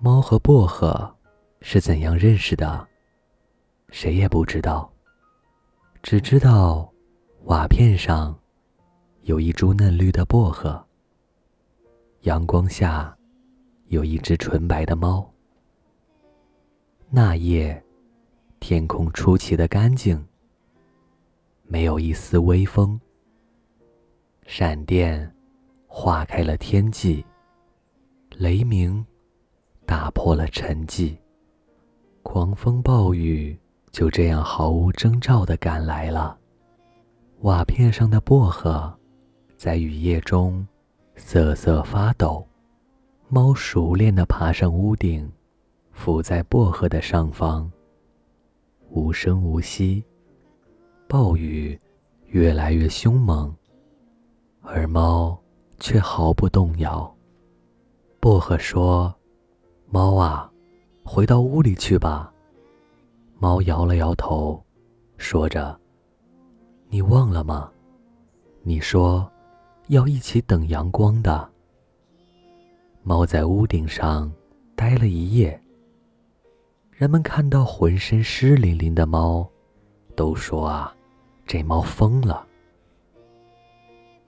猫和薄荷是怎样认识的？谁也不知道，只知道瓦片上有一株嫩绿的薄荷，阳光下有一只纯白的猫。那夜，天空出奇的干净，没有一丝微风。闪电划开了天际，雷鸣。打破了沉寂，狂风暴雨就这样毫无征兆的赶来了。瓦片上的薄荷在雨夜中瑟瑟发抖。猫熟练地爬上屋顶，伏在薄荷的上方。无声无息，暴雨越来越凶猛，而猫却毫不动摇。薄荷说。猫啊，回到屋里去吧。猫摇了摇头，说着：“你忘了吗？你说要一起等阳光的。”猫在屋顶上待了一夜。人们看到浑身湿淋淋的猫，都说啊，这猫疯了。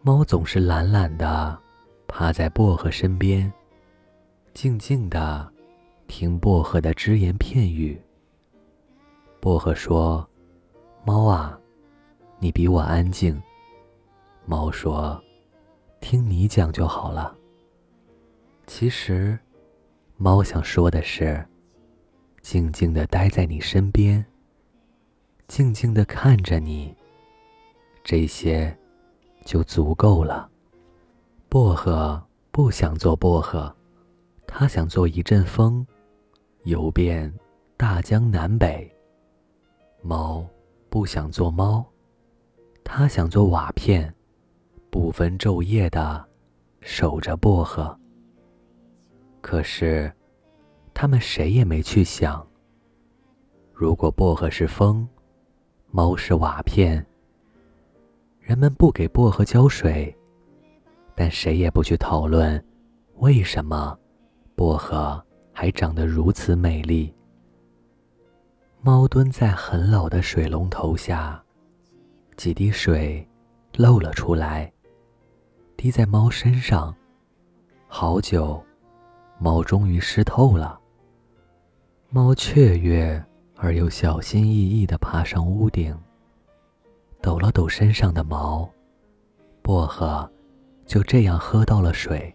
猫总是懒懒的趴在薄荷身边。静静的听薄荷的只言片语。薄荷说：“猫啊，你比我安静。”猫说：“听你讲就好了。”其实，猫想说的是：静静的待在你身边，静静的看着你，这些就足够了。薄荷不想做薄荷。他想做一阵风，游遍大江南北。猫不想做猫，它想做瓦片，不分昼夜的守着薄荷。可是，他们谁也没去想，如果薄荷是风，猫是瓦片，人们不给薄荷浇水，但谁也不去讨论为什么。薄荷还长得如此美丽。猫蹲在很老的水龙头下，几滴水漏了出来，滴在猫身上。好久，猫终于湿透了。猫雀跃而又小心翼翼地爬上屋顶，抖了抖身上的毛，薄荷就这样喝到了水。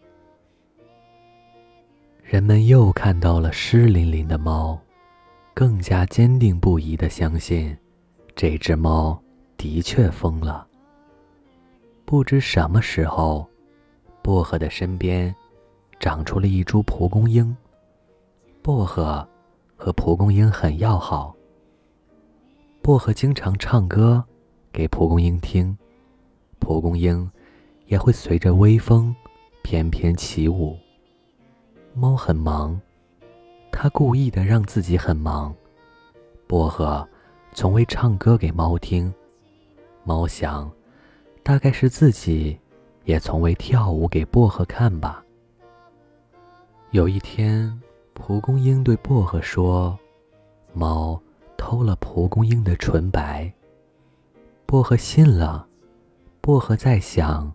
人们又看到了湿淋淋的猫，更加坚定不移地相信，这只猫的确疯了。不知什么时候，薄荷的身边长出了一株蒲公英。薄荷和蒲公英很要好。薄荷经常唱歌给蒲公英听，蒲公英也会随着微风翩翩起舞。猫很忙，它故意的让自己很忙。薄荷从未唱歌给猫听，猫想，大概是自己也从未跳舞给薄荷看吧。有一天，蒲公英对薄荷说：“猫偷了蒲公英的纯白。”薄荷信了。薄荷在想，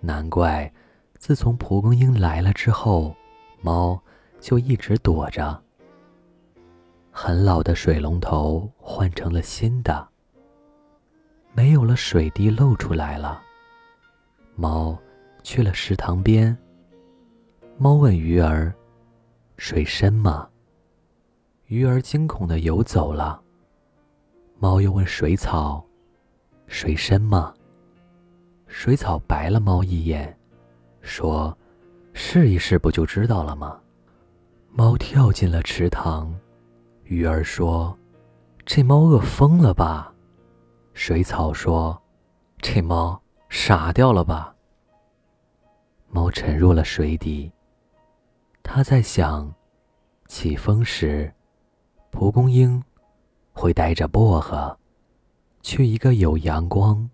难怪自从蒲公英来了之后。猫就一直躲着。很老的水龙头换成了新的，没有了水滴漏出来了。猫去了池塘边。猫问鱼儿：“水深吗？”鱼儿惊恐的游走了。猫又问水草：“水深吗？”水草白了猫一眼，说。试一试不就知道了吗？猫跳进了池塘，鱼儿说：“这猫饿疯了吧？”水草说：“这猫傻掉了吧？”猫沉入了水底。它在想：起风时，蒲公英会带着薄荷去一个有阳光、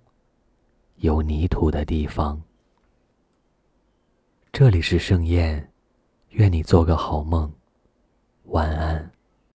有泥土的地方。这里是盛宴愿你做个好梦晚安。